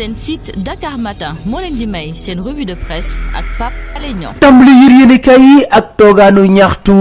seen site Dakar Matin moo leen di may seen revue de presse ak Pape Alé Niang. Tàmbali yër yéenekaay yi ak toogaanu ñaxtu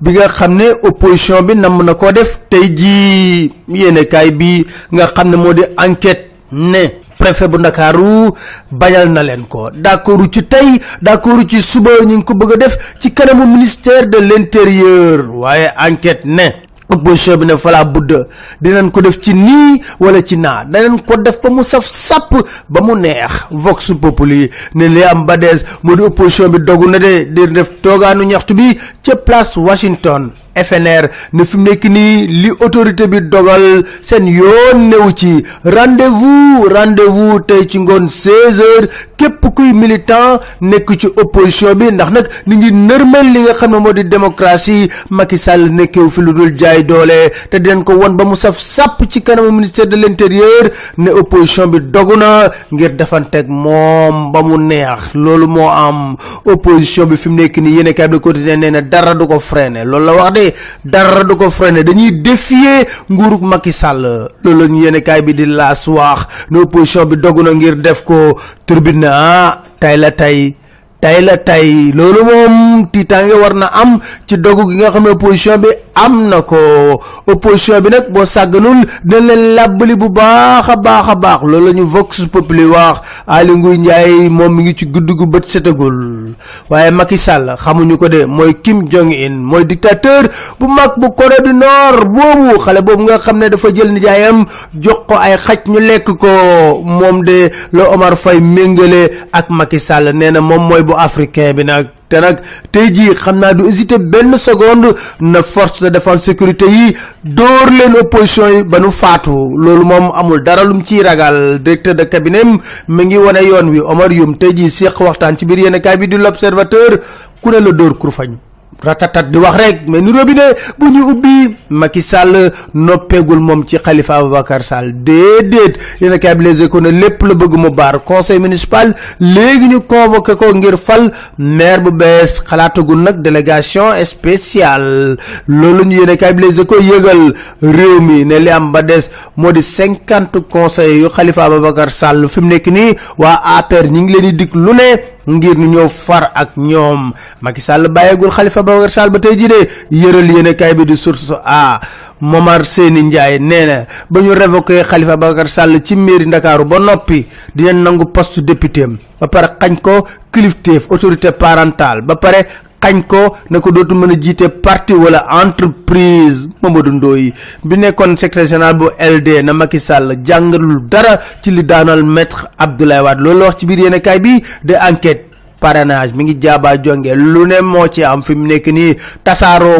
bi nga xam ne opposition bi namm na koo def. Tey jii yéenekaay bi nga xam ne enquête ne préfet bu ndakaaru bañal na leen ko. D'accordu ci tey d'accordu ci suba ñu ngi ko bëgg def ci kanamu ministère de l'intérieur. Waaye enquête ne opposition bi ne fala budd. Dinañ ko def ci nii wala ci naa. Danañ ko def ba mu saf sàpp ba mu neex. Vox populi ne li am ba dees moo di opposition bi dogu na de. Di def toogaanu ñaxtu bi ca place Washington FNR ne fi mu nekk nii li autorité bi dogal seen yoon newu ci. Rendez-vous rendez-vous tey ci ngoon 16 heures képp kuy militant nekk ci opposition bi ndax nag ni ngi nërmel li nga xam ne moo di démocratie Macky Sall nekkew fi lu dul jaay doole te dinañ ko won ba mu saf sàpp ci kanamu ministère de l'intérieur ne opposition bi dogu na ngir defanteeg moom ba mu neex loolu moo am opposition bi fi mu nekk nii yéen kay bi quotidien nee na dara du ko freiner loolu la wax de dara du ko freiner dañuy défier nguurug Macky Sall loolu la ñu kaay bi di laas wax ne opposition bi dogu na ngir def ko turbine ah tay la tay tay la tay loolu moom tiitaange war na am ci dogu gi nga xam ne opposition bi am na ko opposition bi nag boo sàgganul dina leen làbbali bu baax a baax la ñu vox populi wax. Aly Ngouille Ndiaye moom mi ngi ci gudd gu bët setagul. Waaye Macky Sall xamuñu ko de mooy Kim Jong Un mooy dictateur bu mag bu Corée du Nord boobu. Xale boobu nga xam ne dafa jël nijaayam jox ko ay xaj ñu lekk ko. Moom de la Omar méngale ak Macky Sall. Nee na moom mooy bu africain bi nag. Te nag tey jii xam naa du hésiter benn seconde na force de défense sécurité yi dóor leen opposition yi ba nu faatu. Moom amul dara lum ciy ragal. Directeur de cabinet mi ngi wane yoon wi Omar Youm. Tey jii séq waxtaan ci biir yéen kaay bi ne kurfañ ratatat di wax rek mais ni robinet bu ñu ubbi Macky Sall noppeegul moom ci Khalifa Ababacar Sall. Déedéet yéen kaay bi les échos ne lépp la bëgg mu baar. Conseil municipal léegi ñu convoqué ko ngir fal maire bu bees. Xalaatagul nag délégation spéciale. Loolu ñu yéen kaay bi les réew mi ne li am ba des moo di cinquante conseils yu Khalifa Ababacar Sall. Fi mu nekk nii waa APR ñi ngi leen di dig lu ngir ñu ñëw far ak ñoom. Macky Sall bàyyeegul Khalifa Ababacar Sall ba tey jii de yëral yéen kaay bi di source a. Momar Seyni Ndiaye nee na ba ñu révoqué Khalifa Ababacar Sall ci mairie Ndakaaru ba noppi dinañ nangu poste député ba pare xañ ko kilifteef autorité parentale. Ba pare xañ ko ne ko dootu mën a jiite parti wala entreprise Mamadou Ndoye bi nekkoon secrétaire général bu LD na Macky Sall jàngalul dara ci li daanal maître Abdoulaye Wade. Loolu wax ci biir yéen kaay bi de enquête parrainage mi ngi jaabaa jonge. Lu ne moo ci am fi mu nekk nii.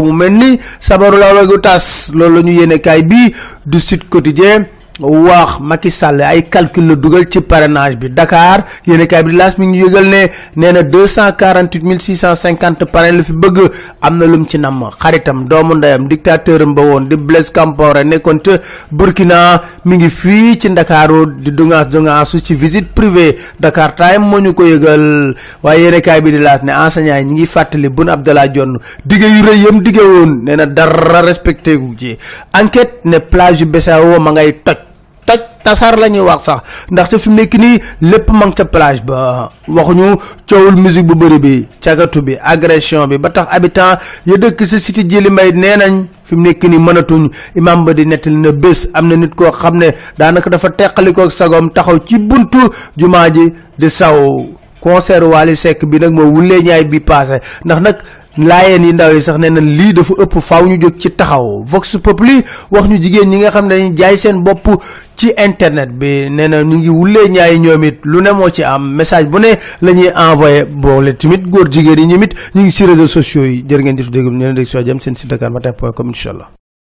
Mu sabaru wagu tas. Loolu la ñu yéene kaay bi du Sud Quotidien wax Macky Sall ay calcul la dugal ci parrainage bi. Dakar yéene kaay bi di laas mi yëgal ne nee na deux cent quarante huit mille six cent cinquante parrain la fi bëgg. Am na lum ci namm. Xaritam doomu ndeyam dictateur am ba woon di Blaise Compaoré nekkoon ca Burkina mi ngi fii ci Ndakaaru di dungaas dungaasu ci visite privée. Dakar Time moo ñu ko yëgal. Waaye yéene kaay bi di laas ne enseignant ñi ngi fàttali Boun Abdallah Dionne dige yu rëy yam dige woon nee na dara respecté gu ci. Enquête ne plage Bessao ma ngay toj tasar la ñuy wax sax. Ndaxte fi mu nekk nii lépp ma ngi ca plage ba. Waxuñu coowul musique bu bëri bi cagatu bi agression bi ba tax habitant ya dëkk sa cité jëli mbay nee nañ fi mu nekk nii mënatuñ. Imam ba di nettali na bés am na nit koo xam ne daanaka dafa teqalikoo sagom taxaw ci buntu jumaa ji di saw. Concert Wally Seck bi nag moo wulee ñaay bi passé. Ndax nag laayeen yi ndaw yi sax nee na lii dafa ëpp faaw ñu jóg ci taxaw. Vox Populi wax ñu jigéen ñi nga xam dañuy jaay seen bopp ci internet bi nee na ñu ngi wulee ñaay ñoom it lu ne moo ci am message bu ne la ñuy envoyé boole tamit góor jigéen yi ñoom it ñu ngi ci réseaux sociaux yi jërë ngeen jëf dégg ñu leen dégg soo jëm seen site dakar matin point com incha